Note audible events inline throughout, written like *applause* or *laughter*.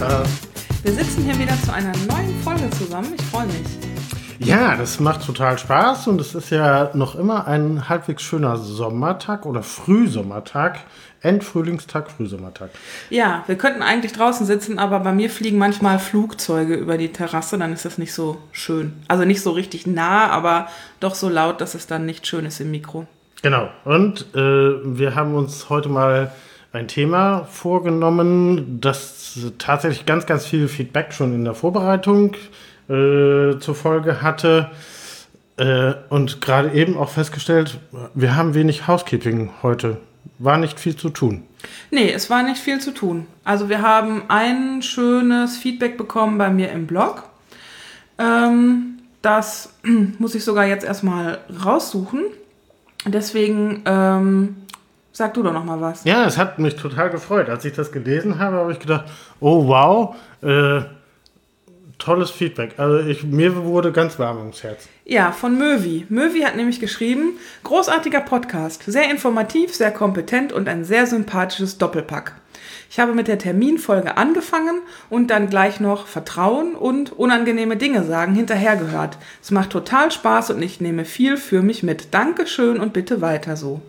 Vanessa. Wir sitzen hier wieder zu einer neuen Folge zusammen. Ich freue mich. Ja, das macht total Spaß und es ist ja noch immer ein halbwegs schöner Sommertag oder Frühsommertag. Endfrühlingstag, Frühsommertag. Ja, wir könnten eigentlich draußen sitzen, aber bei mir fliegen manchmal Flugzeuge über die Terrasse, dann ist das nicht so schön. Also nicht so richtig nah, aber doch so laut, dass es dann nicht schön ist im Mikro. Genau. Und äh, wir haben uns heute mal ein Thema vorgenommen, das tatsächlich ganz, ganz viel Feedback schon in der Vorbereitung äh, zur Folge hatte. Äh, und gerade eben auch festgestellt, wir haben wenig Housekeeping heute. War nicht viel zu tun. Nee, es war nicht viel zu tun. Also wir haben ein schönes Feedback bekommen bei mir im Blog. Ähm, das *clears throat* muss ich sogar jetzt erstmal raussuchen. Deswegen ähm, sag du doch noch mal was. Ja, es hat mich total gefreut. Als ich das gelesen habe, habe ich gedacht, oh wow, äh, tolles Feedback. Also ich, mir wurde ganz warm ums Herz. Ja, von Möwi. Möwi hat nämlich geschrieben, großartiger Podcast, sehr informativ, sehr kompetent und ein sehr sympathisches Doppelpack. Ich habe mit der Terminfolge angefangen und dann gleich noch Vertrauen und unangenehme Dinge sagen hinterhergehört. Es macht total Spaß und ich nehme viel für mich mit. Dankeschön und bitte weiter so.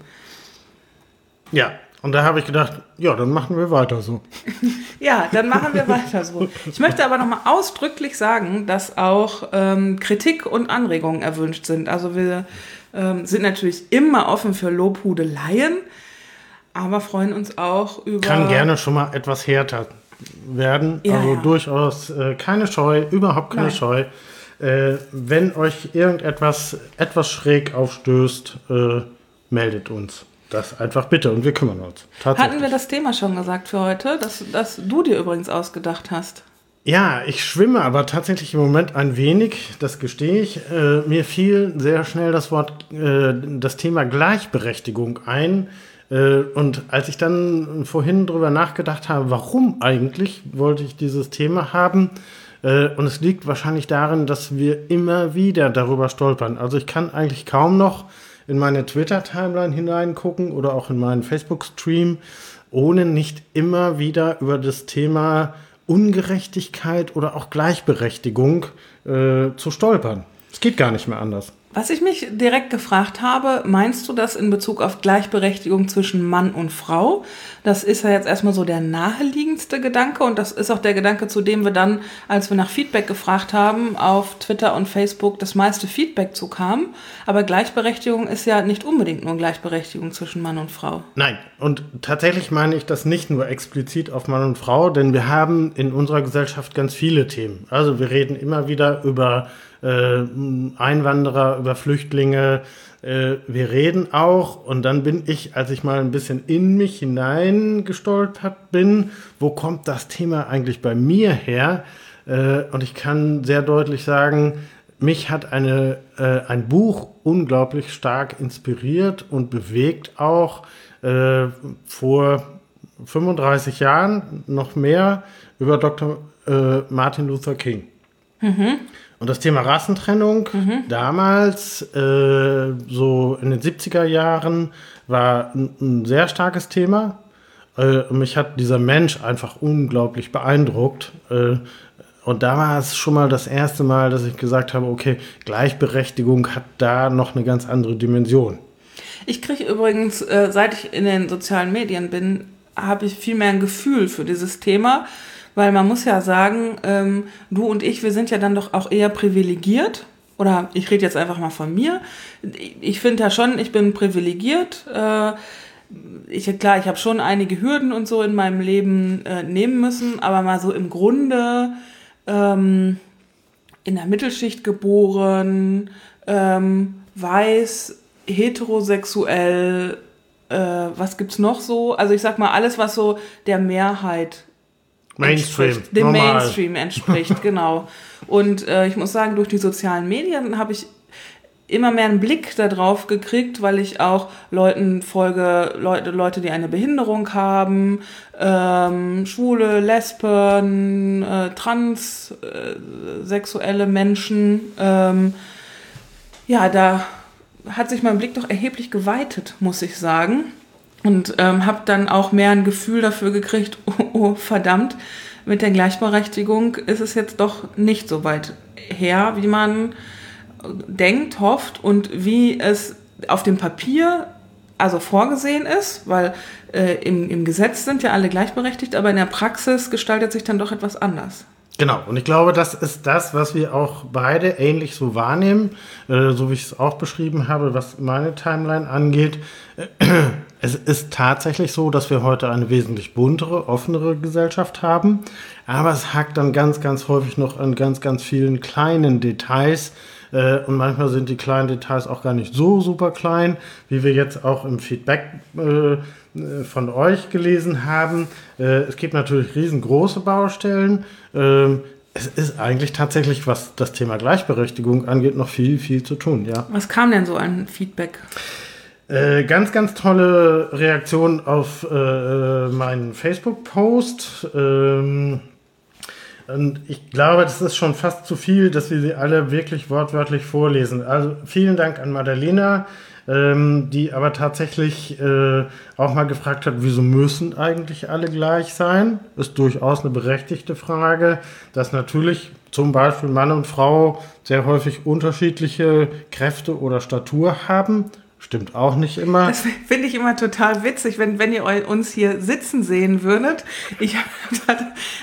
Ja, und da habe ich gedacht, ja, dann machen wir weiter so. *laughs* ja, dann machen wir weiter so. Ich möchte aber nochmal ausdrücklich sagen, dass auch ähm, Kritik und Anregungen erwünscht sind. Also wir ähm, sind natürlich immer offen für Lobhudeleien, aber freuen uns auch über. Kann gerne schon mal etwas härter werden. Ja, also ja. durchaus äh, keine Scheu, überhaupt keine Nein. Scheu. Äh, wenn euch irgendetwas etwas schräg aufstößt, äh, meldet uns. Das einfach bitte und wir kümmern uns. Hatten wir das Thema schon gesagt für heute, dass, dass du dir übrigens ausgedacht hast? Ja, ich schwimme aber tatsächlich im Moment ein wenig, das gestehe ich. Äh, mir fiel sehr schnell das Wort, äh, das Thema Gleichberechtigung ein. Äh, und als ich dann vorhin drüber nachgedacht habe, warum eigentlich wollte ich dieses Thema haben, äh, und es liegt wahrscheinlich darin, dass wir immer wieder darüber stolpern. Also ich kann eigentlich kaum noch in meine Twitter-Timeline hineingucken oder auch in meinen Facebook-Stream, ohne nicht immer wieder über das Thema Ungerechtigkeit oder auch Gleichberechtigung äh, zu stolpern. Es geht gar nicht mehr anders. Was ich mich direkt gefragt habe, meinst du das in Bezug auf Gleichberechtigung zwischen Mann und Frau? Das ist ja jetzt erstmal so der naheliegendste Gedanke und das ist auch der Gedanke, zu dem wir dann, als wir nach Feedback gefragt haben, auf Twitter und Facebook das meiste Feedback zu kam. Aber Gleichberechtigung ist ja nicht unbedingt nur Gleichberechtigung zwischen Mann und Frau. Nein, und tatsächlich meine ich das nicht nur explizit auf Mann und Frau, denn wir haben in unserer Gesellschaft ganz viele Themen. Also wir reden immer wieder über äh, Einwanderer, über Flüchtlinge. Äh, wir reden auch, und dann bin ich, als ich mal ein bisschen in mich hineingestolpert bin, wo kommt das Thema eigentlich bei mir her? Äh, und ich kann sehr deutlich sagen, mich hat eine, äh, ein Buch unglaublich stark inspiriert und bewegt auch äh, vor 35 Jahren noch mehr über Dr. Äh, Martin Luther King. Mhm. Und das Thema Rassentrennung mhm. damals, äh, so in den 70er Jahren, war ein, ein sehr starkes Thema. Äh, mich hat dieser Mensch einfach unglaublich beeindruckt. Äh, und es schon mal das erste Mal, dass ich gesagt habe, okay, Gleichberechtigung hat da noch eine ganz andere Dimension. Ich kriege übrigens, äh, seit ich in den sozialen Medien bin, habe ich viel mehr ein Gefühl für dieses Thema weil man muss ja sagen, ähm, du und ich, wir sind ja dann doch auch eher privilegiert. Oder ich rede jetzt einfach mal von mir. Ich finde ja schon, ich bin privilegiert. Äh, ich, klar, ich habe schon einige Hürden und so in meinem Leben äh, nehmen müssen, aber mal so im Grunde ähm, in der Mittelschicht geboren, ähm, weiß, heterosexuell, äh, was gibt's noch so? Also ich sag mal, alles, was so der Mehrheit Mainstream. Dem normal. Mainstream entspricht, *laughs* genau. Und äh, ich muss sagen, durch die sozialen Medien habe ich immer mehr einen Blick darauf gekriegt, weil ich auch Leuten folge, Leute, Leute, die eine Behinderung haben, ähm, Schwule, Lesben, äh, transsexuelle äh, Menschen. Ähm, ja, da hat sich mein Blick doch erheblich geweitet, muss ich sagen. Und ähm, habe dann auch mehr ein Gefühl dafür gekriegt, *laughs* oh, oh verdammt, mit der Gleichberechtigung ist es jetzt doch nicht so weit her, wie man denkt, hofft und wie es auf dem Papier also vorgesehen ist, weil äh, im, im Gesetz sind ja alle gleichberechtigt, aber in der Praxis gestaltet sich dann doch etwas anders. Genau, und ich glaube, das ist das, was wir auch beide ähnlich so wahrnehmen, äh, so wie ich es auch beschrieben habe, was meine Timeline angeht. *clears throat* Es ist tatsächlich so, dass wir heute eine wesentlich buntere, offenere Gesellschaft haben, aber es hakt dann ganz, ganz häufig noch an ganz, ganz vielen kleinen Details, äh, und manchmal sind die kleinen Details auch gar nicht so super klein, wie wir jetzt auch im Feedback äh, von euch gelesen haben. Äh, es gibt natürlich riesengroße Baustellen. Ähm, es ist eigentlich tatsächlich, was das Thema Gleichberechtigung angeht, noch viel, viel zu tun, ja. Was kam denn so an Feedback? Äh, ganz, ganz tolle Reaktion auf äh, meinen Facebook-Post. Ähm, und ich glaube, das ist schon fast zu viel, dass wir sie alle wirklich wortwörtlich vorlesen. Also vielen Dank an Madalena, ähm, die aber tatsächlich äh, auch mal gefragt hat, wieso müssen eigentlich alle gleich sein? Ist durchaus eine berechtigte Frage, dass natürlich zum Beispiel Mann und Frau sehr häufig unterschiedliche Kräfte oder Statur haben Stimmt auch nicht immer. Das finde ich immer total witzig, wenn, wenn ihr uns hier sitzen sehen würdet. Ich,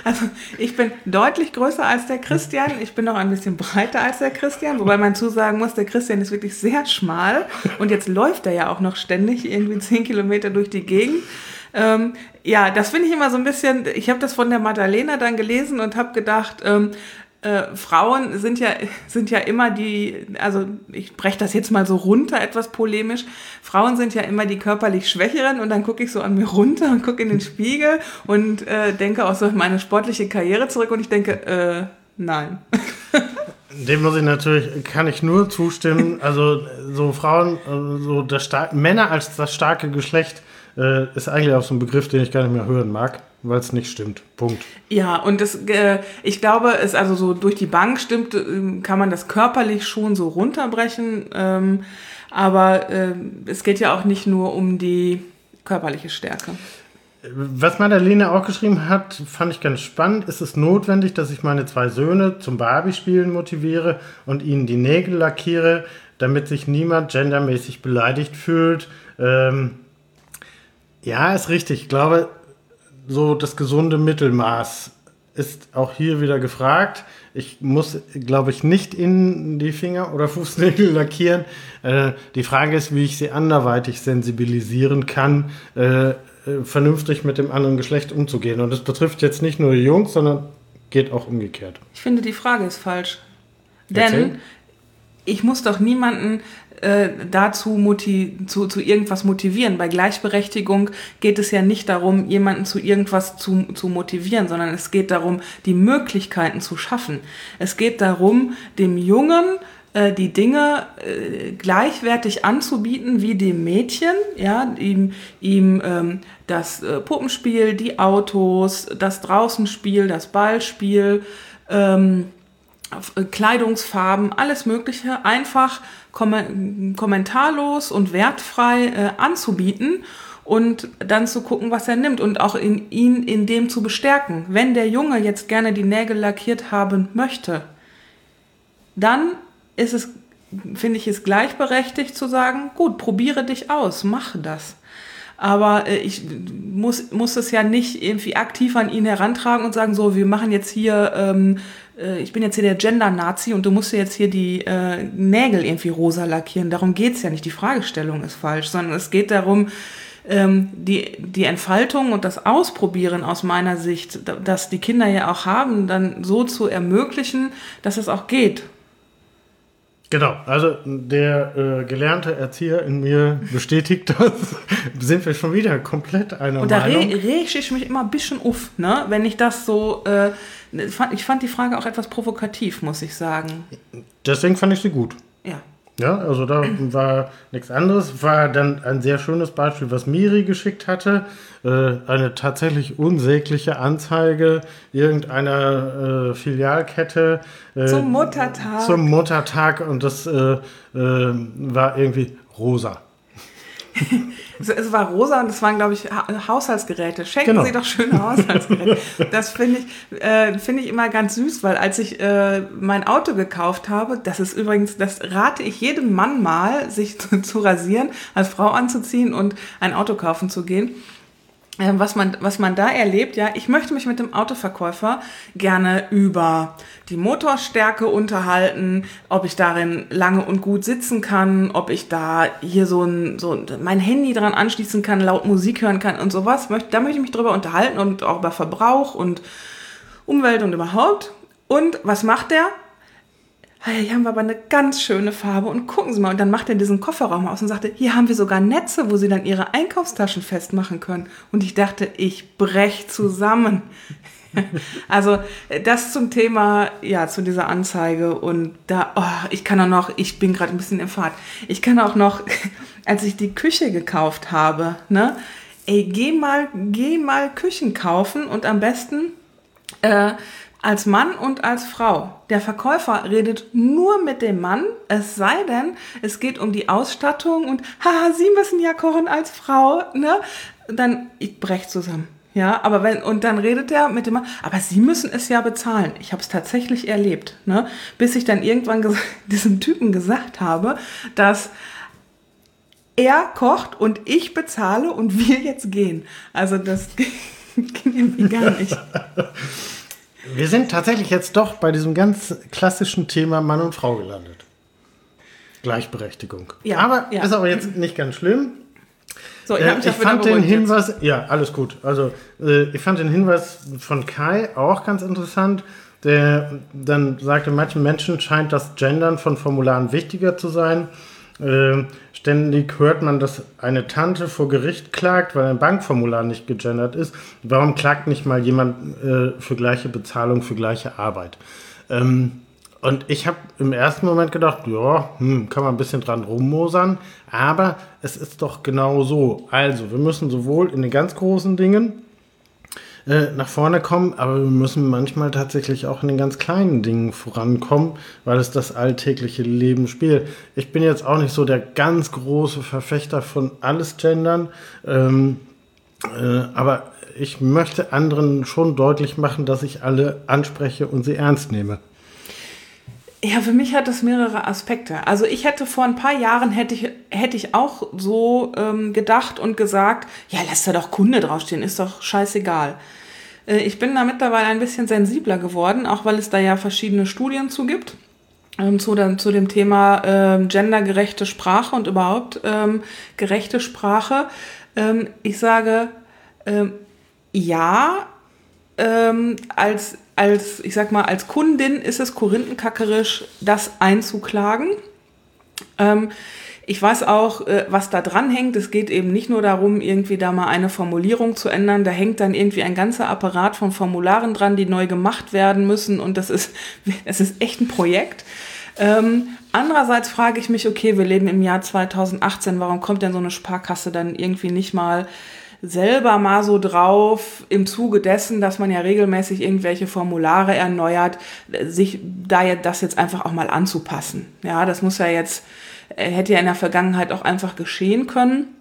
also ich bin deutlich größer als der Christian. Ich bin noch ein bisschen breiter als der Christian, wobei man zusagen muss, der Christian ist wirklich sehr schmal. Und jetzt läuft er ja auch noch ständig irgendwie zehn Kilometer durch die Gegend. Ähm, ja, das finde ich immer so ein bisschen, ich habe das von der Madalena dann gelesen und habe gedacht, ähm, äh, Frauen sind ja, *laughs* sind ja immer die, also ich breche das jetzt mal so runter, etwas polemisch. Frauen sind ja immer die körperlich Schwächeren und dann gucke ich so an mir runter und gucke in den Spiegel und äh, denke auch so meine sportliche Karriere zurück und ich denke, äh, nein. *laughs* Dem muss ich natürlich, kann ich nur zustimmen. Also so Frauen, äh, so das Männer als das starke Geschlecht äh, ist eigentlich auch so ein Begriff, den ich gar nicht mehr hören mag weil es nicht stimmt. Punkt. Ja, und das, äh, ich glaube, es also so durch die Bank stimmt, äh, kann man das körperlich schon so runterbrechen. Ähm, aber äh, es geht ja auch nicht nur um die körperliche Stärke. Was Madalena auch geschrieben hat, fand ich ganz spannend. Ist es notwendig, dass ich meine zwei Söhne zum Barbie-Spielen motiviere und ihnen die Nägel lackiere, damit sich niemand gendermäßig beleidigt fühlt? Ähm, ja, ist richtig. Ich glaube, so das gesunde Mittelmaß ist auch hier wieder gefragt. Ich muss, glaube ich, nicht in die Finger oder *laughs* Fußnägel lackieren. Äh, die Frage ist, wie ich sie anderweitig sensibilisieren kann, äh, äh, vernünftig mit dem anderen Geschlecht umzugehen. Und das betrifft jetzt nicht nur die Jungs, sondern geht auch umgekehrt. Ich finde, die Frage ist falsch. Erzähl. Denn ich muss doch niemanden äh, dazu zu, zu irgendwas motivieren. Bei Gleichberechtigung geht es ja nicht darum, jemanden zu irgendwas zu, zu motivieren, sondern es geht darum, die Möglichkeiten zu schaffen. Es geht darum, dem Jungen äh, die Dinge äh, gleichwertig anzubieten wie dem Mädchen, ja, ihm, ihm ähm, das äh, Puppenspiel, die Autos, das Draußenspiel, das Ballspiel, ähm, äh, Kleidungsfarben, alles Mögliche einfach kom kommentarlos und wertfrei äh, anzubieten und dann zu gucken, was er nimmt und auch in, ihn in dem zu bestärken. Wenn der Junge jetzt gerne die Nägel lackiert haben möchte, dann ist es, finde ich es gleichberechtigt zu sagen, gut, probiere dich aus, mache das. Aber äh, ich muss, muss es ja nicht irgendwie aktiv an ihn herantragen und sagen, so, wir machen jetzt hier ähm, äh, ich bin jetzt hier der Gender-Nazi und du musst dir jetzt hier die äh, Nägel irgendwie rosa lackieren. Darum geht's ja nicht. Die Fragestellung ist falsch, sondern es geht darum, ähm, die, die Entfaltung und das Ausprobieren aus meiner Sicht, dass die Kinder ja auch haben, dann so zu ermöglichen, dass es auch geht. Genau, also der äh, gelernte Erzieher in mir bestätigt das. *laughs* Sind wir schon wieder komplett einer Und da Meinung. Und da reg ich mich immer ein bisschen auf, ne? wenn ich das so... Äh, ich fand die Frage auch etwas provokativ, muss ich sagen. Deswegen fand ich sie gut. Ja. Ja, also da war nichts anderes. War dann ein sehr schönes Beispiel, was Miri geschickt hatte. Äh, eine tatsächlich unsägliche Anzeige irgendeiner äh, Filialkette. Äh, zum Muttertag. Zum Muttertag und das äh, äh, war irgendwie rosa. *laughs* es, war rosa und es waren, glaube ich, ha Haushaltsgeräte. Schenken genau. Sie doch schöne Haushaltsgeräte. das finde ich, äh, find ich immer ganz süß, weil als ich äh, mein Auto gekauft habe, das ist übrigens, das rate ich jedem Mann mal, sich zu, zu rasieren, als Frau anzuziehen und ein Auto kaufen zu gehen was man, was man da erlebt, ja, ich möchte mich mit dem Autoverkäufer gerne über die Motorstärke unterhalten, ob ich darin lange und gut sitzen kann, ob ich da hier so ein, so mein Handy dran anschließen kann, laut Musik hören kann und sowas. Da möchte ich mich drüber unterhalten und auch über Verbrauch und Umwelt und überhaupt. Und was macht der? Hier haben wir aber eine ganz schöne Farbe und gucken Sie mal. Und dann macht er diesen Kofferraum aus und sagte, hier haben wir sogar Netze, wo Sie dann Ihre Einkaufstaschen festmachen können. Und ich dachte, ich brech zusammen. *laughs* also das zum Thema, ja, zu dieser Anzeige. Und da, oh, ich kann auch noch, ich bin gerade ein bisschen im Fahrt. Ich kann auch noch, *laughs* als ich die Küche gekauft habe, ne, ey, geh mal, geh mal Küchen kaufen und am besten äh, als Mann und als Frau. Der Verkäufer redet nur mit dem Mann, es sei denn, es geht um die Ausstattung und haha, Sie müssen ja kochen als Frau, ne? Dann ich brech zusammen. Ja, aber wenn und dann redet er mit dem Mann, aber Sie müssen es ja bezahlen. Ich habe es tatsächlich erlebt, ne? Bis ich dann irgendwann *laughs* diesem Typen gesagt habe, dass er kocht und ich bezahle und wir jetzt gehen. Also das *laughs* ging irgendwie gar nicht. *laughs* Wir sind tatsächlich jetzt doch bei diesem ganz klassischen Thema Mann und Frau gelandet. Gleichberechtigung. Ja, aber ja. ist aber jetzt nicht ganz schlimm. So, ich, äh, ich fand den Hinweis, jetzt. ja, alles gut. Also, äh, ich fand den Hinweis von Kai auch ganz interessant. Der dann sagte, manchen Menschen scheint das Gendern von Formularen wichtiger zu sein. Äh, ständig hört man, dass eine Tante vor Gericht klagt, weil ein Bankformular nicht gegendert ist. Warum klagt nicht mal jemand äh, für gleiche Bezahlung für gleiche Arbeit? Ähm, und ich habe im ersten Moment gedacht, ja, hm, kann man ein bisschen dran rummosern, aber es ist doch genau so. Also, wir müssen sowohl in den ganz großen Dingen äh, nach vorne kommen, aber wir müssen manchmal tatsächlich auch in den ganz kleinen Dingen vorankommen, weil es das alltägliche Leben spielt. Ich bin jetzt auch nicht so der ganz große Verfechter von alles Gendern, ähm, äh, aber ich möchte anderen schon deutlich machen, dass ich alle anspreche und sie ernst nehme. Ja, für mich hat das mehrere Aspekte. Also ich hätte vor ein paar Jahren hätte ich, hätte ich auch so ähm, gedacht und gesagt, ja, lass da doch Kunde draufstehen, ist doch scheißegal. Äh, ich bin da mittlerweile ein bisschen sensibler geworden, auch weil es da ja verschiedene Studien zu gibt. Ähm, zu, dem, zu dem Thema ähm, gendergerechte Sprache und überhaupt ähm, gerechte Sprache. Ähm, ich sage ähm, ja, ähm, als als, ich sag mal, als Kundin ist es korinthenkackerisch, das einzuklagen. Ähm, ich weiß auch, äh, was da dran hängt. Es geht eben nicht nur darum, irgendwie da mal eine Formulierung zu ändern. Da hängt dann irgendwie ein ganzer Apparat von Formularen dran, die neu gemacht werden müssen. Und das ist, *laughs* es ist echt ein Projekt. Ähm, andererseits frage ich mich, okay, wir leben im Jahr 2018. Warum kommt denn so eine Sparkasse dann irgendwie nicht mal selber mal so drauf, im Zuge dessen, dass man ja regelmäßig irgendwelche Formulare erneuert, sich da ja das jetzt einfach auch mal anzupassen. Ja, das muss ja jetzt, äh, hätte ja in der Vergangenheit auch einfach geschehen können.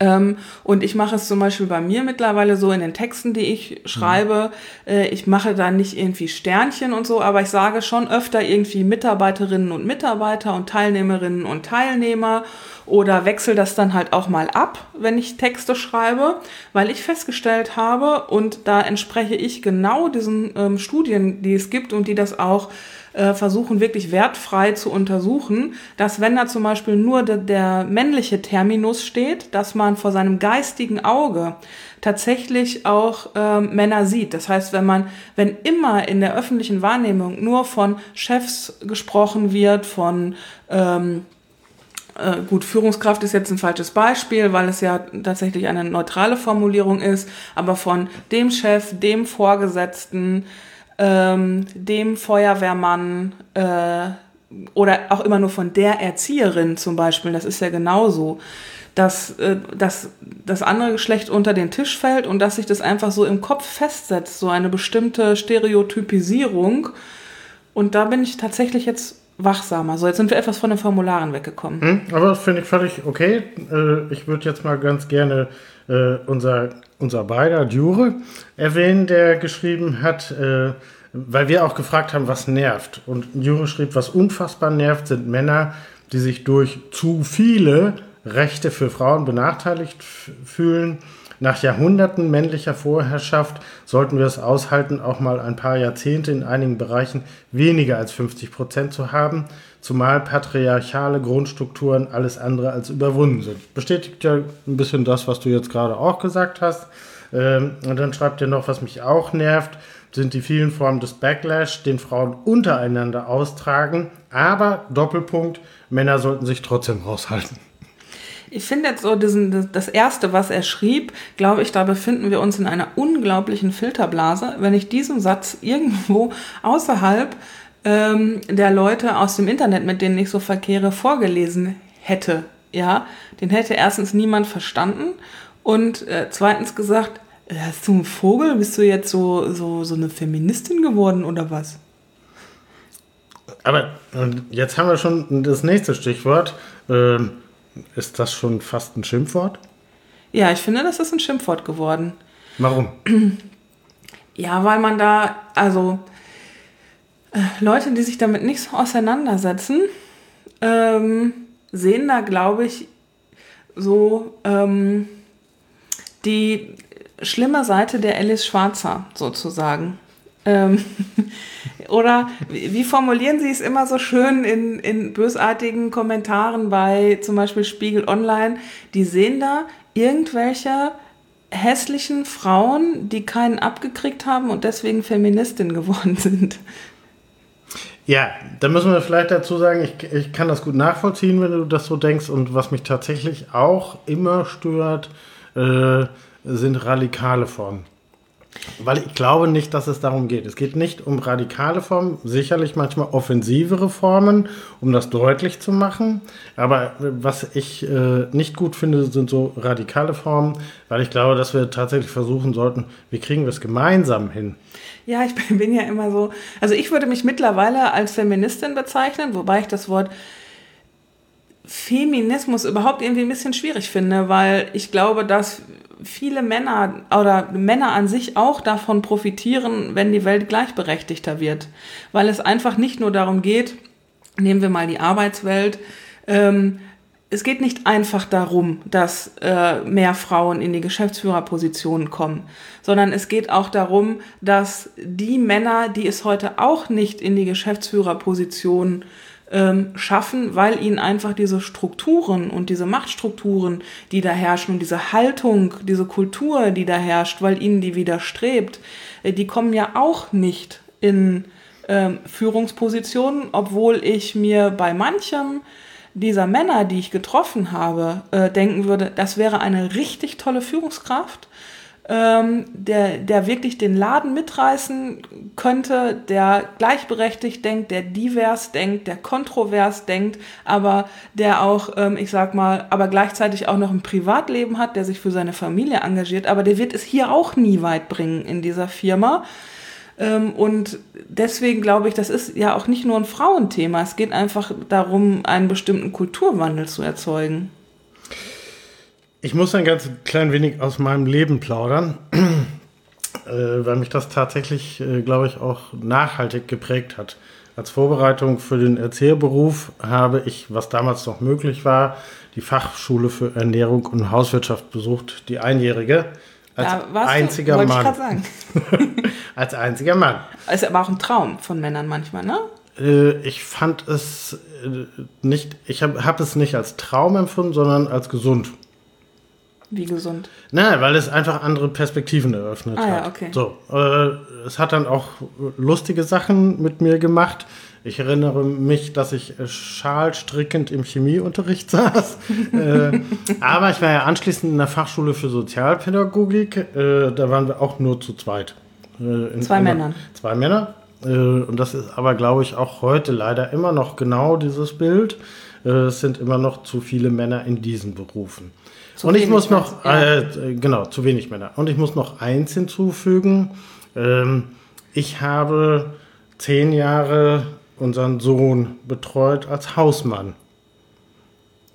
Ähm, und ich mache es zum Beispiel bei mir mittlerweile so in den Texten, die ich schreibe. Äh, ich mache da nicht irgendwie Sternchen und so, aber ich sage schon öfter irgendwie Mitarbeiterinnen und Mitarbeiter und Teilnehmerinnen und Teilnehmer oder wechsle das dann halt auch mal ab, wenn ich Texte schreibe, weil ich festgestellt habe und da entspreche ich genau diesen ähm, Studien, die es gibt und die das auch äh, versuchen wirklich wertfrei zu untersuchen, dass wenn da zum Beispiel nur de, der männliche Terminus steht, dass man vor seinem geistigen Auge tatsächlich auch äh, Männer sieht. Das heißt, wenn man, wenn immer in der öffentlichen Wahrnehmung nur von Chefs gesprochen wird, von ähm, äh, gut, Führungskraft ist jetzt ein falsches Beispiel, weil es ja tatsächlich eine neutrale Formulierung ist, aber von dem Chef, dem Vorgesetzten, ähm, dem Feuerwehrmann äh, oder auch immer nur von der Erzieherin zum Beispiel, das ist ja genauso, dass, äh, dass das andere Geschlecht unter den Tisch fällt und dass sich das einfach so im Kopf festsetzt, so eine bestimmte Stereotypisierung. Und da bin ich tatsächlich jetzt wachsamer. So, jetzt sind wir etwas von den Formularen weggekommen. Hm, aber das finde ich völlig okay. Äh, ich würde jetzt mal ganz gerne äh, unser, unser beider Dure erwähnen, der geschrieben hat, äh, weil wir auch gefragt haben, was nervt. Und Jure schrieb, was unfassbar nervt, sind Männer, die sich durch zu viele Rechte für Frauen benachteiligt fühlen. Nach Jahrhunderten männlicher Vorherrschaft sollten wir es aushalten, auch mal ein paar Jahrzehnte in einigen Bereichen weniger als 50 Prozent zu haben, zumal patriarchale Grundstrukturen alles andere als überwunden sind. Bestätigt ja ein bisschen das, was du jetzt gerade auch gesagt hast. Ähm, und dann schreibt ihr noch, was mich auch nervt, sind die vielen Formen des Backlash, den Frauen untereinander austragen. Aber Doppelpunkt, Männer sollten sich trotzdem raushalten. Ich finde jetzt so diesen, das erste, was er schrieb, glaube ich, da befinden wir uns in einer unglaublichen Filterblase. Wenn ich diesen Satz irgendwo außerhalb ähm, der Leute aus dem Internet, mit denen ich so verkehre, vorgelesen hätte, ja, den hätte erstens niemand verstanden und äh, zweitens gesagt, hast du ein Vogel? Bist du jetzt so, so, so eine Feministin geworden oder was? Aber jetzt haben wir schon das nächste Stichwort. Ähm, ist das schon fast ein Schimpfwort? Ja, ich finde, das ist ein Schimpfwort geworden. Warum? *clears throat* Ja, weil man da, also äh, Leute, die sich damit nicht so auseinandersetzen, ähm, sehen da, glaube ich, so ähm, die schlimme Seite der Alice Schwarzer sozusagen. Ähm, *laughs* oder wie formulieren Sie es immer so schön in, in bösartigen Kommentaren bei zum Beispiel Spiegel Online? Die sehen da irgendwelche hässlichen Frauen, die keinen abgekriegt haben und deswegen Feministin geworden *laughs* sind. Ja, da müssen wir vielleicht dazu sagen, ich, ich kann das gut nachvollziehen, wenn du das so denkst. Und was mich tatsächlich auch immer stört, äh, sind radikale Formen. Weil ich glaube nicht, dass es darum geht. Es geht nicht um radikale Formen, sicherlich manchmal offensivere Formen, um das deutlich zu machen. Aber was ich äh, nicht gut finde, sind so radikale Formen, weil ich glaube, dass wir tatsächlich versuchen sollten, wie kriegen wir es gemeinsam hin. Ja, ich *laughs* bin ja immer so. Also ich würde mich mittlerweile als Feministin bezeichnen, wobei ich das Wort Feminismus überhaupt irgendwie ein bisschen schwierig finde, weil ich glaube, dass viele Männer oder Männer an sich auch davon profitieren, wenn die Welt gleichberechtigter wird. Weil es einfach nicht nur darum geht, nehmen wir mal die Arbeitswelt, ähm, es geht nicht einfach darum, dass äh, mehr Frauen in die Geschäftsführerpositionen kommen, sondern es geht auch darum, dass die Männer, die es heute auch nicht in die Geschäftsführerposition ähm, schaffen, weil ihnen einfach diese Strukturen und diese Machtstrukturen, die da herrschen und diese Haltung, diese Kultur, die da herrscht, weil ihnen die widerstrebt, äh, die kommen ja auch nicht in ähm, Führungspositionen, obwohl ich mir bei manchem dieser Männer, die ich getroffen habe, äh, denken würde, das wäre eine richtig tolle Führungskraft ähm, der, der wirklich den Laden mitreißen könnte, der gleichberechtigt denkt, der divers denkt, der kontrovers denkt, aber der auch, ähm, ich sag mal, aber gleichzeitig auch noch ein Privatleben hat, der sich für seine Familie engagiert, aber der wird es hier auch nie weit bringen in dieser Firma. Ähm, und deswegen glaube ich, das ist ja auch nicht nur ein Frauenthema. Es geht einfach darum, einen bestimmten Kulturwandel zu erzeugen. Ich muss ein ganz klein wenig aus meinem Leben plaudern, *clears throat* äh, weil mich das tatsächlich, äh, glaube ich, auch nachhaltig geprägt hat. Als Vorbereitung für den Erzieherberuf habe ich, was damals noch möglich war, die Fachschule für Ernährung und Hauswirtschaft besucht, die einjährige. Als einziger du, Mann. Ich *laughs* als einziger Mann. Ist aber auch ein Traum von Männern manchmal, ne? Äh, ich fand es nicht, ich habe hab es nicht als Traum empfunden, sondern als gesund. Wie gesund? Nein, weil es einfach andere Perspektiven eröffnet ah, hat. Ja, okay. So, äh, es hat dann auch lustige Sachen mit mir gemacht. Ich erinnere mich, dass ich schalstrickend im Chemieunterricht *laughs* saß. äh, aber ich war ja anschließend in der Fachschule für Sozialpädagogik. Äh, da waren wir auch nur zu zweit. Äh, zwei Männern. Zwei Männer. Äh, und das ist aber, glaube ich, auch heute leider immer noch genau dieses Bild. Äh, es sind immer noch zu viele Männer in diesen Berufen. Zu und ich muss noch, ja. äh, genau, zu wenig Männer. Und ich muss noch eins hinzufügen. Ähm, ich habe zehn Jahre unseren Sohn betreut als Hausmann.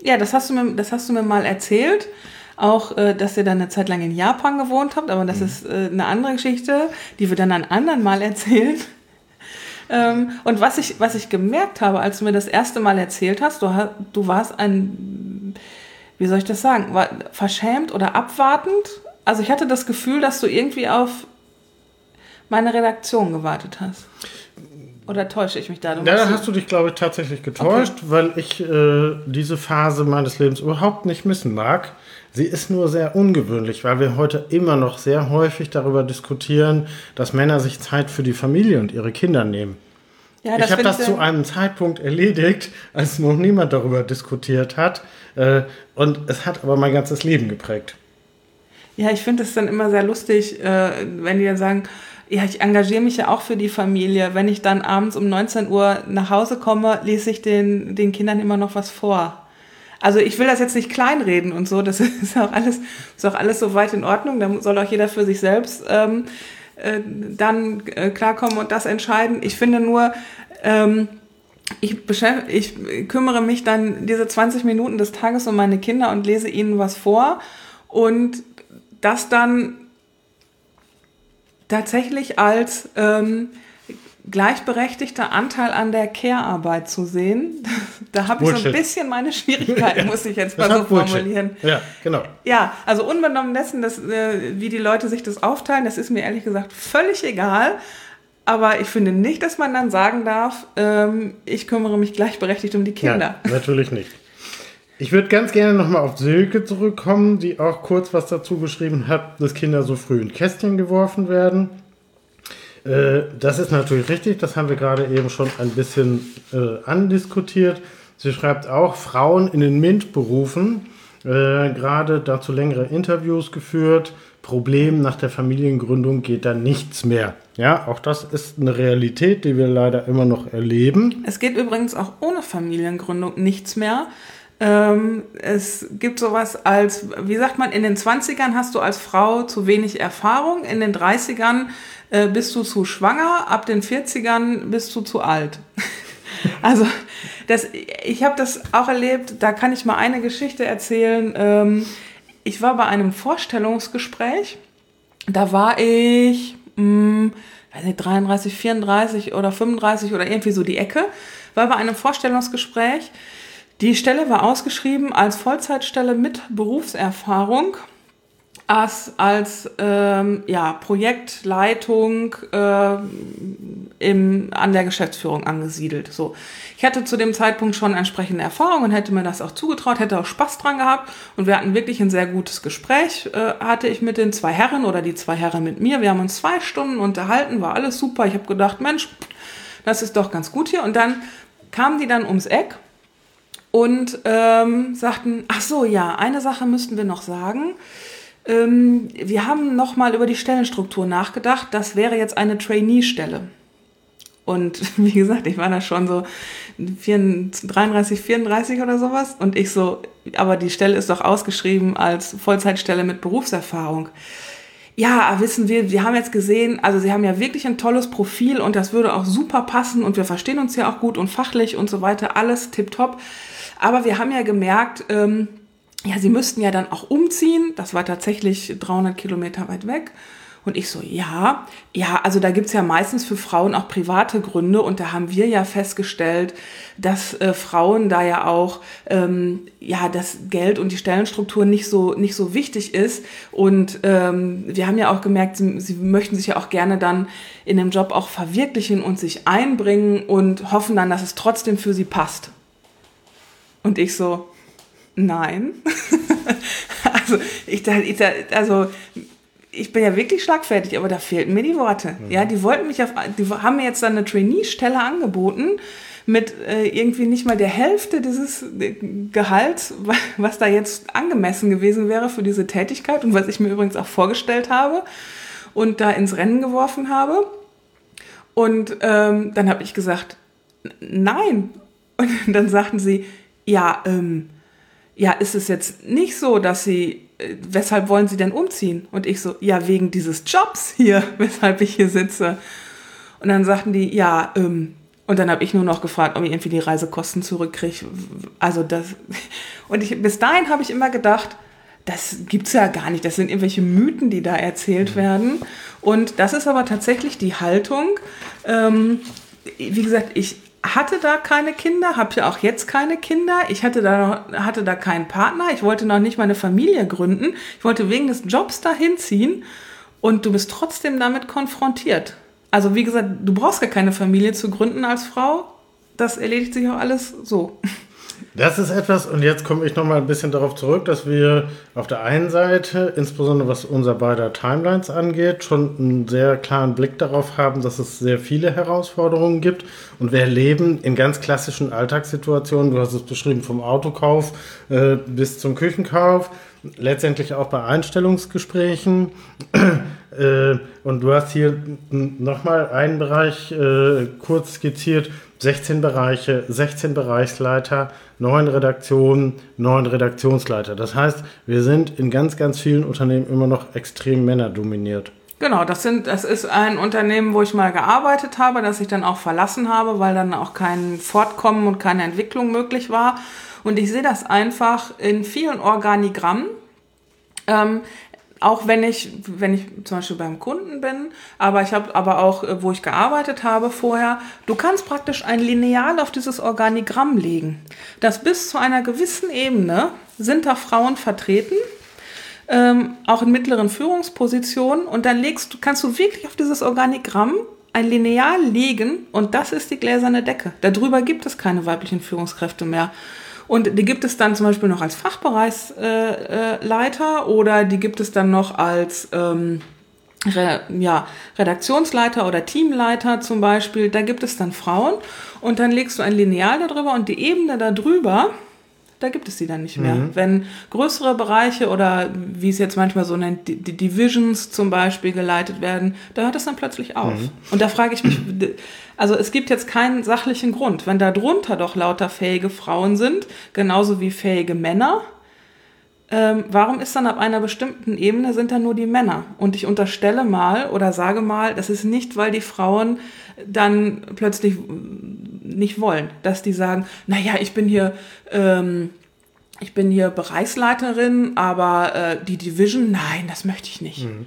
Ja, das hast du mir, das hast du mir mal erzählt. Auch, äh, dass ihr dann eine Zeit lang in Japan gewohnt habt, aber das mhm. ist äh, eine andere Geschichte, die wir dann an anderen Mal erzählen. *laughs* Ähm, und was ich, was ich gemerkt habe, als du mir das erste Mal erzählt hast, du, du warst ein, wie soll ich das sagen, war verschämt oder abwartend. Also ich hatte das Gefühl, dass du irgendwie auf meine Redaktion gewartet hast. Oder täusche ich mich da? Du da hast du dich, glaube ich, tatsächlich getäuscht, okay. weil ich äh, diese Phase meines Lebens überhaupt nicht missen mag. Sie ist nur sehr ungewöhnlich, weil wir heute immer noch sehr häufig darüber diskutieren, dass Männer sich Zeit für die Familie und ihre Kinder nehmen. Ja, ich habe das zu einem Zeitpunkt erledigt, als noch niemand darüber diskutiert hat. Äh, und es hat aber mein ganzes Leben geprägt. Ja, ich finde es dann immer sehr lustig, äh, wenn die dann sagen, ja, ich engagiere mich ja auch für die Familie. Wenn ich dann abends um 19 Uhr nach Hause komme, lese ich den, den Kindern immer noch was vor. Also ich will das jetzt nicht kleinreden und so, das *laughs* ist auch alles, ist auch alles so weit in Ordnung. Da soll auch jeder für sich selbst ähm, äh, dann äh, klarkommen und das entscheiden. Ich finde nur, ähm, ich, ich kümmere mich dann diese 20 Minuten des Tages um meine Kinder und lese ihnen was vor und das dann tatsächlich als ähm, gleichberechtigter Anteil an der Care-Arbeit zu sehen. *laughs* da habe ich so ein bisschen meine Schwierigkeiten, *laughs* muss ich jetzt mal so formulieren. Ja, genau. Ja, also unbenommen dessen, dass, äh, wie die Leute sich das aufteilen, das ist mir ehrlich gesagt völlig egal. Aber ich finde nicht, dass man dann sagen darf, ähm, ich kümmere mich gleichberechtigt um die Kinder. Ja, *laughs* natürlich nicht. Ich würde ganz gerne nochmal auf Silke zurückkommen, die auch kurz was dazu geschrieben hat, dass Kinder so früh in Kästchen geworfen werden. Äh, das ist natürlich richtig, das haben wir gerade eben schon ein bisschen äh, andiskutiert. Sie schreibt auch, Frauen in den MINT-Berufen, äh, gerade dazu längere Interviews geführt. Problem nach der Familiengründung geht da nichts mehr. Ja, auch das ist eine Realität, die wir leider immer noch erleben. Es geht übrigens auch ohne Familiengründung nichts mehr. Ähm, es gibt sowas als, wie sagt man, in den 20ern hast du als Frau zu wenig Erfahrung, in den 30ern äh, bist du zu schwanger, ab den 40ern bist du zu alt. *laughs* also das, ich habe das auch erlebt, da kann ich mal eine Geschichte erzählen. Ähm, ich war bei einem Vorstellungsgespräch, da war ich, mh, hm, weiß nicht, 33, 34 oder 35 oder irgendwie so die Ecke, war bei einem Vorstellungsgespräch. Die Stelle war ausgeschrieben als Vollzeitstelle mit Berufserfahrung als, als ähm, ja, Projektleitung äh, im, an der Geschäftsführung angesiedelt. So. Ich hatte zu dem Zeitpunkt schon entsprechende Erfahrungen und hätte mir das auch zugetraut, hätte auch Spaß dran gehabt und wir hatten wirklich ein sehr gutes Gespräch, äh, hatte ich mit den zwei Herren oder die zwei Herren mit mir. Wir haben uns zwei Stunden unterhalten, war alles super. Ich habe gedacht, Mensch, das ist doch ganz gut hier. Und dann kamen die dann ums Eck und ähm, sagten, ach so, ja, eine Sache müssten wir noch sagen. Ähm, wir haben nochmal über die Stellenstruktur nachgedacht. Das wäre jetzt eine Trainee-Stelle. Und *laughs* wie gesagt, ich war da schon so 33, 34 oder sowas. Und ich so, aber die Stelle ist doch ausgeschrieben als Vollzeitstelle mit Berufserfahrung. Ja, wissen wir, wir haben jetzt gesehen, also sie haben ja wirklich ein tolles Profil und das würde auch super passen und wir verstehen uns ja auch gut und fachlich und so weiter, alles tipptopp. Aber wir haben ja gemerkt, ähm, ja, sie müssten ja dann auch umziehen. Das war tatsächlich 300 Kilometer weit weg. Und ich so, ja, ja, also da gibt's ja meistens für Frauen auch private Gründe und da haben wir ja festgestellt, dass äh, Frauen da ja auch ähm, ja das Geld und die Stellenstruktur nicht so nicht so wichtig ist und ähm, wir haben ja auch gemerkt, sie, sie möchten sich ja auch gerne dann in dem Job auch verwirklichen und sich einbringen und hoffen dann, dass es trotzdem für sie passt. Und ich so, Nein. *laughs* also, ich, ich, also, ich bin ja wirklich schlagfertig, aber da fehlten mir die Worte. Mhm. Ja, die wollten mich auf, die haben mir jetzt dann eine Trainee-Stelle angeboten mit äh, irgendwie nicht mal der Hälfte dieses äh, Gehalts, was da jetzt angemessen gewesen wäre für diese Tätigkeit und was ich mir übrigens auch vorgestellt habe und da ins Rennen geworfen habe. Und ähm, dann habe ich gesagt, nein. *laughs* Und dann sagten sie, ja, ähm, ja, ist es jetzt nicht so, dass sie, äh, weshalb wollen sie denn umziehen? Und ich so, ja, wegen dieses Jobs hier, *laughs* weshalb ich hier sitze. Und dann sagten die, ja, ähm, Und dann habe ich nur noch gefragt, ob ich irgendwie die Reisekosten zurückkriege. Also das. *laughs* Und ich, bis dahin habe ich immer gedacht, das gibt es ja gar nicht. Das sind irgendwelche Mythen, die da erzählt werden. Und das ist aber tatsächlich die Haltung. Ähm, wie gesagt, ich hatte da keine Kinder, habe ja auch jetzt keine Kinder. Ich hatte da, noch, hatte da keinen Partner. Ich wollte noch nicht meine Familie gründen. Ich wollte wegen des Jobs dahin ziehen. Und du bist trotzdem damit konfrontiert. Also wie gesagt, du brauchst gar keine Familie zu gründen als Frau. Das erledigt sich auch alles so. Das ist etwas, und jetzt komme ich nochmal ein bisschen darauf zurück, dass wir auf der einen Seite, insbesondere was unser beider Timelines angeht, schon einen sehr klaren Blick darauf haben, dass es sehr viele Herausforderungen gibt. Und wir erleben in ganz klassischen Alltagssituationen, du hast es beschrieben, vom Autokauf äh, bis zum Küchenkauf, letztendlich auch bei Einstellungsgesprächen. äh, und du hast hier nochmal einen Bereich äh, kurz skizziert, 16 Bereiche, 16 Bereichsleiter, 9 Redaktionen, 9 Redaktionsleiter. Das heißt, wir sind in ganz, ganz vielen Unternehmen immer noch extrem männerdominiert. Genau, das sind, das ist ein Unternehmen, wo ich mal gearbeitet habe, das ich dann auch verlassen habe, weil dann auch kein Fortkommen und keine Entwicklung möglich war. Und ich sehe das einfach in vielen Organigrammen. Ähm, auch wenn ich, wenn ich zum Beispiel beim Kunden bin, aber ich habe aber auch, äh, wo ich gearbeitet habe vorher, du kannst praktisch ein Lineal auf dieses Organigramm legen. Das bis zu einer gewissen Ebene sind da Frauen vertreten, ähm, auch in mittleren Führungspositionen, und dann legst kannst du wirklich auf dieses Organigramm ein Lineal legen und das ist die gläserne Decke. Darüber gibt es keine weiblichen Führungskräfte mehr. Und die gibt es dann zum Beispiel noch als Fachbereichsleiter äh, oder die gibt es dann noch als ähm, Re ja, Redaktionsleiter oder Teamleiter zum Beispiel. Da gibt es dann Frauen und dann legst du ein Lineal darüber und die Ebene darüber, da gibt es sie dann nicht mehr. Mhm. Wenn größere Bereiche oder wie es jetzt manchmal so nennt, die, die Divisions zum Beispiel geleitet werden, da hört es dann plötzlich auf. Mhm. Und da frage ich mich, also es gibt jetzt keinen sachlichen Grund. Wenn da drunter doch lauter fähige Frauen sind, genauso wie fähige Männer, ähm, warum ist dann ab einer bestimmten Ebene sind da nur die Männer? Und ich unterstelle mal oder sage mal, das ist nicht, weil die Frauen dann plötzlich nicht wollen, dass die sagen, naja, ich bin hier, ähm, ich bin hier Bereichsleiterin, aber äh, die Division, nein, das möchte ich nicht. Mhm.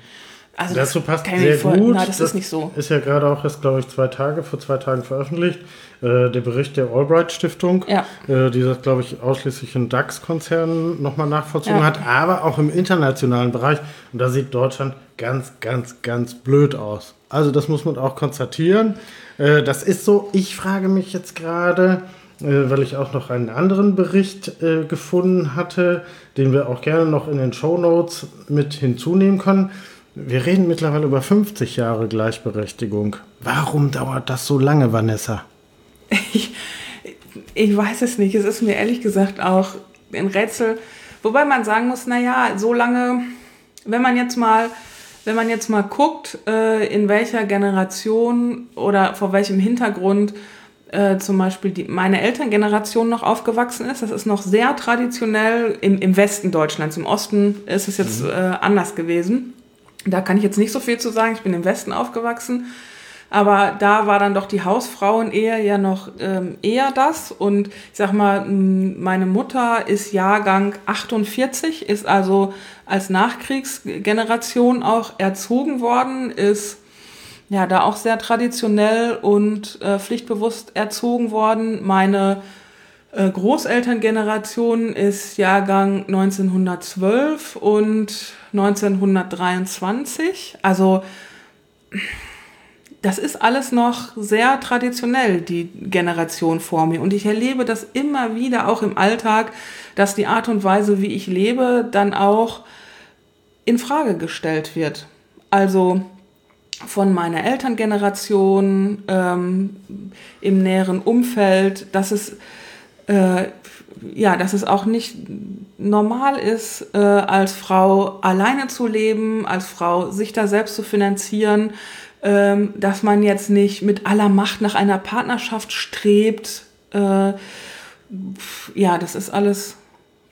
Also Dazu passt sehr gut. Nein, das, das, ist nicht so. Ist ja gerade auch erst, glaube ich, zwei Tage, vor zwei Tagen veröffentlicht. Äh, der Bericht der Albright Stiftung, ja. äh, die das, glaube ich, ausschließlich in DAX-Konzernen nochmal nachvollzogen ja. hat, aber auch im internationalen Bereich. Und da sieht Deutschland ganz, ganz, ganz blöd aus. Also das muss man auch konstatieren. Äh, das ist so. Ich frage mich jetzt gerade, äh, weil ich auch noch einen anderen Bericht äh, gefunden hatte, den wir auch gerne noch in den Show Notes mit hinzunehmen können. Wir reden mittlerweile über 50 Jahre Gleichberechtigung. Warum dauert das so lange, Vanessa? Ich, ich weiß es nicht. Es ist mir ehrlich gesagt auch ein Rätsel. Wobei man sagen muss, naja, so lange, wenn man jetzt mal wenn man jetzt mal guckt, äh, in welcher Generation oder vor welchem Hintergrund äh, zum Beispiel die, meine Elterngeneration noch aufgewachsen ist, das ist noch sehr traditionell im, im Westen Deutschlands. Im Osten ist es jetzt mhm. äh, anders gewesen. Da kann ich jetzt nicht so viel zu sagen. Ich bin im Westen aufgewachsen. Aber da war dann doch die Hausfrauenehe ja noch ähm, eher das. Und ich sag mal, meine Mutter ist Jahrgang 48, ist also als Nachkriegsgeneration auch erzogen worden, ist ja da auch sehr traditionell und äh, pflichtbewusst erzogen worden. Meine Großelterngeneration ist Jahrgang 1912 und 1923. Also das ist alles noch sehr traditionell, die Generation vor mir. Und ich erlebe das immer wieder auch im Alltag, dass die Art und Weise, wie ich lebe, dann auch in Frage gestellt wird. Also von meiner Elterngeneration, ähm, im näheren Umfeld, dass es, äh, ja, dass es auch nicht normal ist, äh, als Frau alleine zu leben, als Frau sich da selbst zu finanzieren ähm, dass man jetzt nicht mit aller Macht nach einer Partnerschaft strebt. Äh, ja, das ist alles,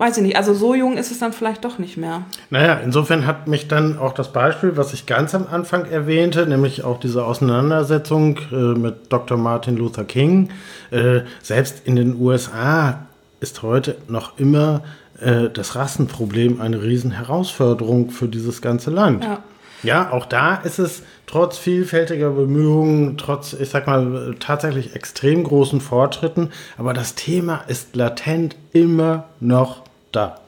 weiß ich nicht, also so jung ist es dann vielleicht doch nicht mehr. Naja, insofern hat mich dann auch das Beispiel, was ich ganz am Anfang erwähnte, nämlich auch diese Auseinandersetzung äh, mit Dr. Martin Luther King, äh, selbst in den USA ist heute noch immer äh, das Rassenproblem eine Riesenherausforderung für dieses ganze Land. Ja. Ja, auch da ist es trotz vielfältiger Bemühungen, trotz, ich sag mal, tatsächlich extrem großen Fortschritten, aber das Thema ist latent immer noch da.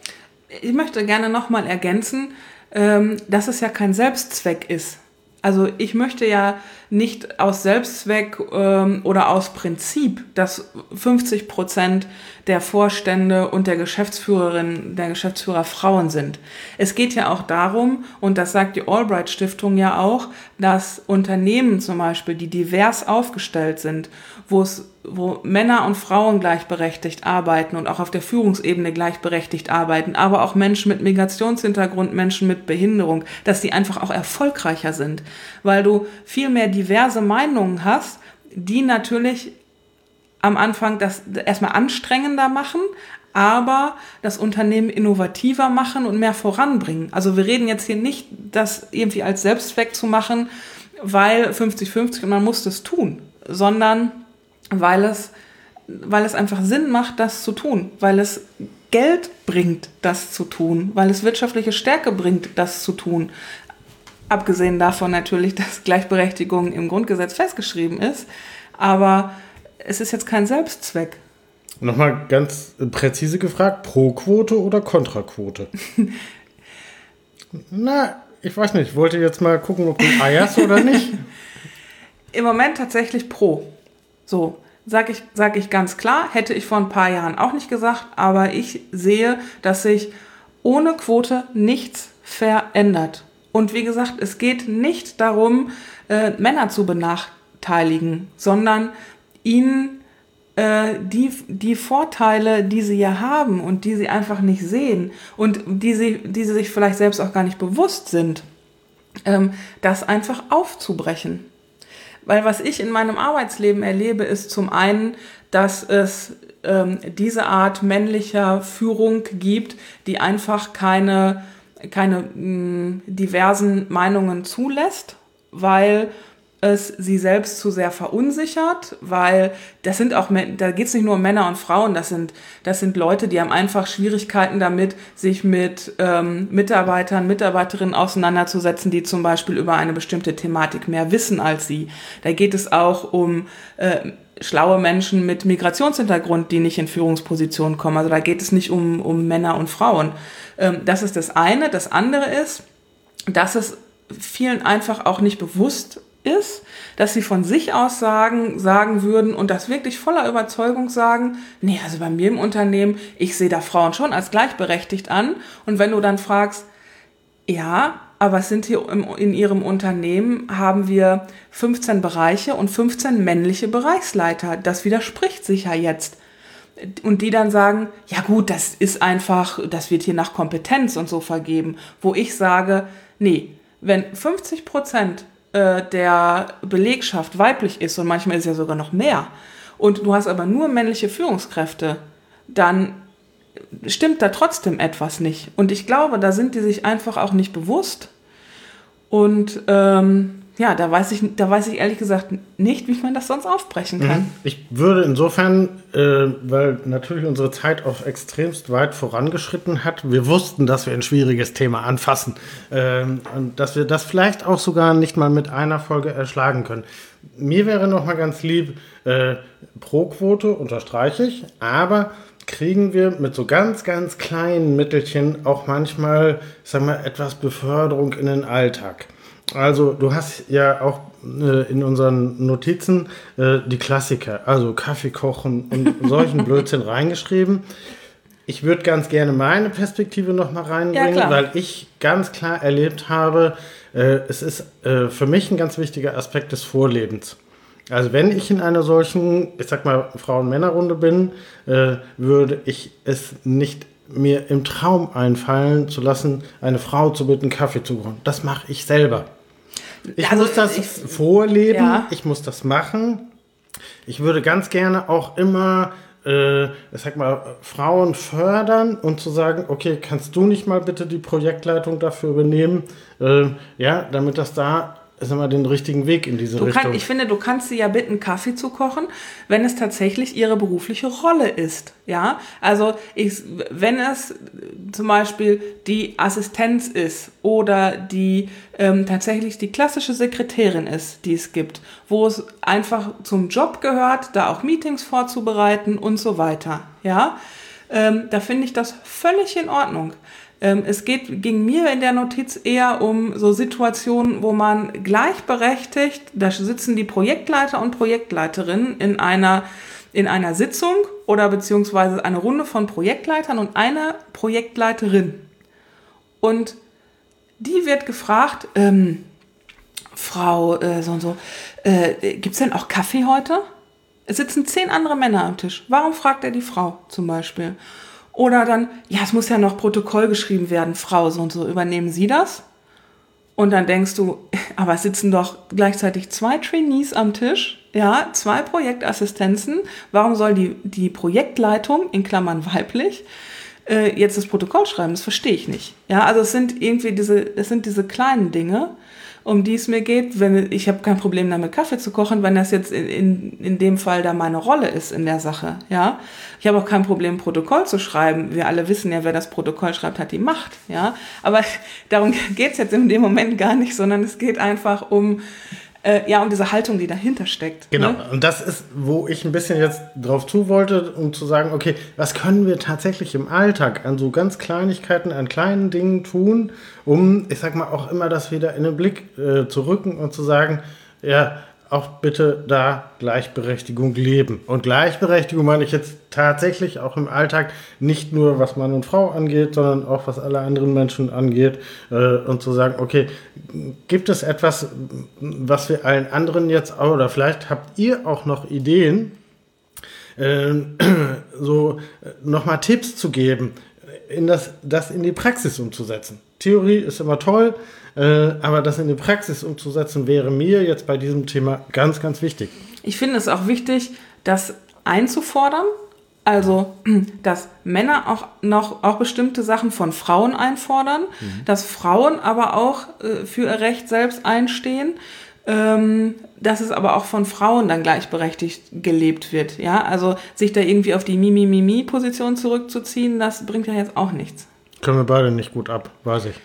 Ich möchte gerne nochmal ergänzen, ähm, dass es ja kein Selbstzweck ist. Also ich möchte ja nicht aus Selbstzweck ähm, oder aus Prinzip, dass 50 Prozent der Vorstände und der Geschäftsführerin, der Geschäftsführer Frauen sind. Es geht ja auch darum, und das sagt die Albright Stiftung ja auch, dass Unternehmen zum Beispiel, die divers aufgestellt sind, wo es wo Männer und Frauen gleichberechtigt arbeiten und auch auf der Führungsebene gleichberechtigt arbeiten, aber auch Menschen mit Migrationshintergrund, Menschen mit Behinderung, dass die einfach auch erfolgreicher sind, weil du viel mehr diverse Meinungen hast, die natürlich am Anfang das erstmal anstrengender machen, aber das Unternehmen innovativer machen und mehr voranbringen. Also wir reden jetzt hier nicht, das irgendwie als Selbstzweck zu machen, weil 50-50 und man muss das tun, sondern weil es, weil es einfach Sinn macht, das zu tun, weil es Geld bringt, das zu tun, weil es wirtschaftliche Stärke bringt, das zu tun. Abgesehen davon natürlich, *laughs* dass Gleichberechtigung im Grundgesetz festgeschrieben ist, aber es ist jetzt kein Selbstzweck. Nochmal ganz präzise gefragt, Pro-Quote oder Kontraquote? *laughs* Na, ich weiß nicht, ich wollte jetzt mal gucken, ob du eierst oder nicht. *laughs* Im Moment tatsächlich pro. So, sage ich, sag ich ganz klar, hätte ich vor ein paar Jahren auch nicht gesagt, aber ich sehe, dass sich ohne Quote nichts verändert. Und wie gesagt, es geht nicht darum, äh, Männer zu benachteiligen, sondern ihnen äh, die, die Vorteile, die sie ja haben und die sie einfach nicht sehen und die sie, die sie sich vielleicht selbst auch gar nicht bewusst sind, ähm, das einfach aufzubrechen. Weil was ich in meinem Arbeitsleben erlebe, ist zum einen, dass es ähm, diese Art männlicher Führung gibt, die einfach keine, keine mh, mm, diversen Meinungen zulässt, weil es sie selbst zu sehr verunsichert, weil das sind auch, da geht es nicht nur um Männer und Frauen, das sind, das sind Leute, die haben einfach Schwierigkeiten damit, sich mit ähm, Mitarbeitern, Mitarbeiterinnen auseinanderzusetzen, die zum Beispiel über eine bestimmte Thematik mehr wissen als sie. Da geht es auch um äh, schlaue Menschen mit Migrationshintergrund, die nicht in Führungspositionen kommen. Also da geht es nicht um, um Männer und Frauen. Ähm, das ist das eine. Das andere ist, dass es vielen einfach auch nicht bewusst ist, dass sie von sich aus sagen, sagen würden und das wirklich voller Überzeugung sagen, nee, also bei mir im Unternehmen, ich sehe da Frauen schon als gleichberechtigt an. Und wenn du dann fragst, ja, aber es sind hier im, in ihrem Unternehmen haben wir 15 Bereiche und 15 männliche Bereichsleiter. Das widerspricht sich ja jetzt. Und die dann sagen, ja gut, das ist einfach, das wird hier nach Kompetenz und so vergeben. Wo ich sage, nee, wenn 50 Prozent äh, der Belegschaft weiblich ist und manchmal ist ja sogar noch mehr und du hast aber nur männliche Führungskräfte, dann stimmt da trotzdem etwas nicht. Und ich glaube, da sind die sich einfach auch nicht bewusst. Und ähm, ja, da weiß ich, da weiß ich ehrlich gesagt nicht, wie man das sonst aufbrechen kann. Mhm. Ich würde insofern, äh, weil natürlich unsere Zeit auch extremst weit vorangeschritten hat, wir wussten, dass wir ein schwieriges Thema anfassen äh, und dass wir das vielleicht auch sogar nicht mal mit einer Folge erschlagen können. Mir wäre noch mal ganz lieb, äh, pro Quote unterstreiche ich, aber kriegen wir mit so ganz, ganz kleinen Mittelchen auch manchmal, sagen wir, etwas Beförderung in den Alltag. Also du hast ja auch äh, in unseren Notizen äh, die Klassiker, also Kaffee kochen und *laughs* solchen Blödsinn reingeschrieben. Ich würde ganz gerne meine Perspektive noch mal reinbringen, ja, weil ich ganz klar erlebt habe, äh, es ist äh, für mich ein ganz wichtiger Aspekt des Vorlebens. Also wenn ich in einer solchen, ich sag mal, Frauen-Männer-Runde bin, äh, würde ich es nicht mir im Traum einfallen zu lassen, eine Frau zu bitten, Kaffee zu kochen. Das mache ich selber. Ich also, muss das ich, vorleben, ja. ich muss das machen. Ich würde ganz gerne auch immer äh, ich sag mal, Frauen fördern und zu sagen, okay, kannst du nicht mal bitte die Projektleitung dafür übernehmen? Äh, ja, damit das da ist immer den richtigen Weg in diese du Richtung. Kann, ich finde, du kannst sie ja bitten, Kaffee zu kochen, wenn es tatsächlich ihre berufliche Rolle ist. Ja, also ich, wenn es zum Beispiel die Assistenz ist oder die ähm, tatsächlich die klassische Sekretärin ist, die es gibt, wo es einfach zum Job gehört, da auch Meetings vorzubereiten und so weiter. Ja, ähm, da finde ich das völlig in Ordnung. Ähm, es geht, ging mir in der Notiz eher um so Situationen, wo man gleichberechtigt, da sitzen die Projektleiter und Projektleiterinnen in einer, in einer Sitzung oder beziehungsweise eine Runde von Projektleitern und einer Projektleiterin. Und die wird gefragt, ähm, Frau äh, so und so, äh, gibt es denn auch Kaffee heute? Es sitzen zehn andere Männer am Tisch. Warum fragt er die Frau zum Beispiel? Oder dann, ja, es muss ja noch Protokoll geschrieben werden, Frau, so und so, übernehmen Sie das? Und dann denkst du, *laughs* aber es sitzen doch gleichzeitig zwei Trainees am Tisch, ja, zwei Projektassistenzen. Warum soll die, die Projektleitung, in Klammern weiblich, äh, jetzt das Protokoll schreiben? Das verstehe ich nicht. Ja, also es sind irgendwie diese, es sind diese kleinen Dinge, um die es mir geht. Wenn, ich habe kein Problem damit, Kaffee zu kochen, wenn das jetzt in, in, in dem Fall da meine Rolle ist in der Sache. Ja, Ich habe auch kein Problem, Protokoll zu schreiben. Wir alle wissen ja, wer das Protokoll schreibt, hat die Macht. Ja, Aber *laughs* darum *laughs* geht's jetzt in dem Moment gar nicht, sondern es geht einfach um äh, ja, um diese Haltung, die dahinter steckt. Genau, ne? und das ist, wo ich ein bisschen jetzt drauf zu wollte, um zu sagen, okay, was können wir tatsächlich im Alltag an so ganz Kleinigkeiten, an kleinen Dingen tun, um, ich sag mal, auch immer das wieder in den Blick äh, zu rücken und zu sagen, ja, auch bitte da Gleichberechtigung leben. Und Gleichberechtigung meine ich jetzt tatsächlich auch im Alltag, nicht nur was Mann und Frau angeht, sondern auch was alle anderen Menschen angeht. Äh, und zu sagen, okay, gibt es etwas, was wir allen anderen jetzt, oder vielleicht habt ihr auch noch Ideen, äh, *clears throat* so äh, nochmal Tipps zu geben, in das, das in die Praxis umzusetzen. Theorie ist immer toll, äh, aber das in die Praxis umzusetzen, wäre mir jetzt bei diesem Thema ganz, ganz wichtig. Ich finde es auch wichtig, das einzufordern. Also, *clears throat* dass Männer auch noch auch bestimmte Sachen von Frauen einfordern, mhm. dass Frauen aber auch äh, für ihr Recht selbst einstehen, ähm, dass es aber auch von Frauen dann gleichberechtigt gelebt wird. Ja, also sich da irgendwie auf die Mimi-Mimi-Position zurückzuziehen, das bringt ja jetzt auch nichts. Können wir beide nicht gut ab, weiß ich.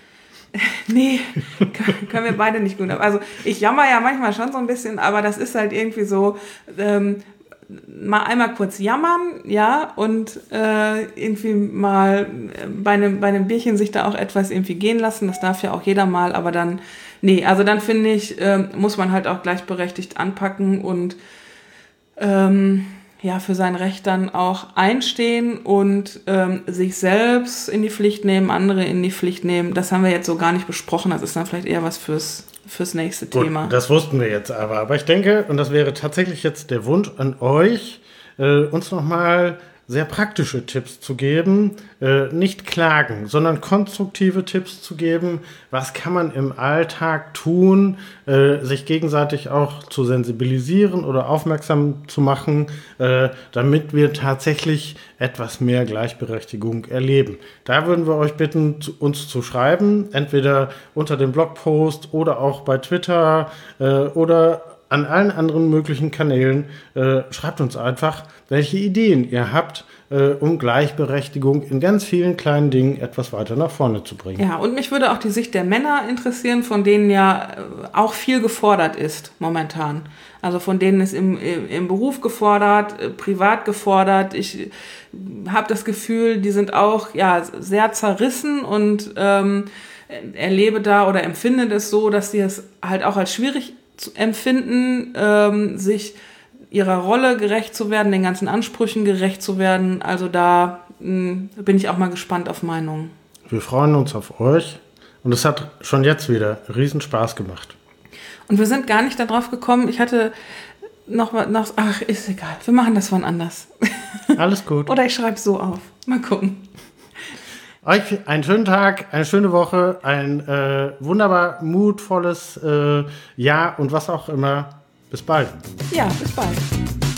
*laughs* nee, können wir beide nicht gut ab. Also ich jammer ja manchmal schon so ein bisschen, aber das ist halt irgendwie so, ähm, mal einmal kurz jammern, ja, und äh, irgendwie mal bei einem, bei einem Bierchen sich da auch etwas irgendwie gehen lassen. Das darf ja auch jeder mal, aber dann, nee, also dann finde ich, äh, muss man halt auch gleichberechtigt anpacken und ähm, ja, für sein Recht dann auch einstehen und ähm, sich selbst in die Pflicht nehmen, andere in die Pflicht nehmen. Das haben wir jetzt so gar nicht besprochen. Das ist dann vielleicht eher was fürs, fürs nächste Gut, Thema. Das wussten wir jetzt aber. Aber ich denke, und das wäre tatsächlich jetzt der Wunsch an euch, äh, uns nochmal sehr praktische Tipps zu geben, äh, nicht klagen, sondern konstruktive Tipps zu geben. Was kann man im Alltag tun, äh, sich gegenseitig auch zu sensibilisieren oder aufmerksam zu machen, äh, damit wir tatsächlich etwas mehr Gleichberechtigung erleben. Da würden wir euch bitten, zu, uns zu schreiben, entweder unter dem Blogpost oder auch bei Twitter äh, oder an allen anderen möglichen Kanälen. Äh, schreibt uns einfach, welche Ideen ihr habt, äh, um Gleichberechtigung in ganz vielen kleinen Dingen etwas weiter nach vorne zu bringen. Ja, und mich würde auch die Sicht der Männer interessieren, von denen ja äh, auch viel gefordert ist momentan. Also von denen ist im, im Beruf gefordert, äh, privat gefordert. Ich habe das Gefühl, die sind auch ja sehr zerrissen und ähm, erlebe da oder empfinde das so, dass sie es halt auch als schwierig empfinden, ähm, sich ihrer Rolle gerecht zu werden, den ganzen Ansprüchen gerecht zu werden. Also da mh, hm, bin ich auch mal gespannt auf Meinungen. Wir freuen uns auf euch und es hat schon jetzt wieder riesen Spaß gemacht. Und wir sind gar nicht darauf gekommen. Ich hatte noch was, noch, ach, ist egal. Wir machen das von anders. Alles gut. *laughs* Oder ich schreibe so auf. Mal gucken. Euch einen schönen Tag, eine schöne Woche, ein äh, wunderbar mutvolles äh, Jahr und was auch immer. Bis bald. Ja, bis bald.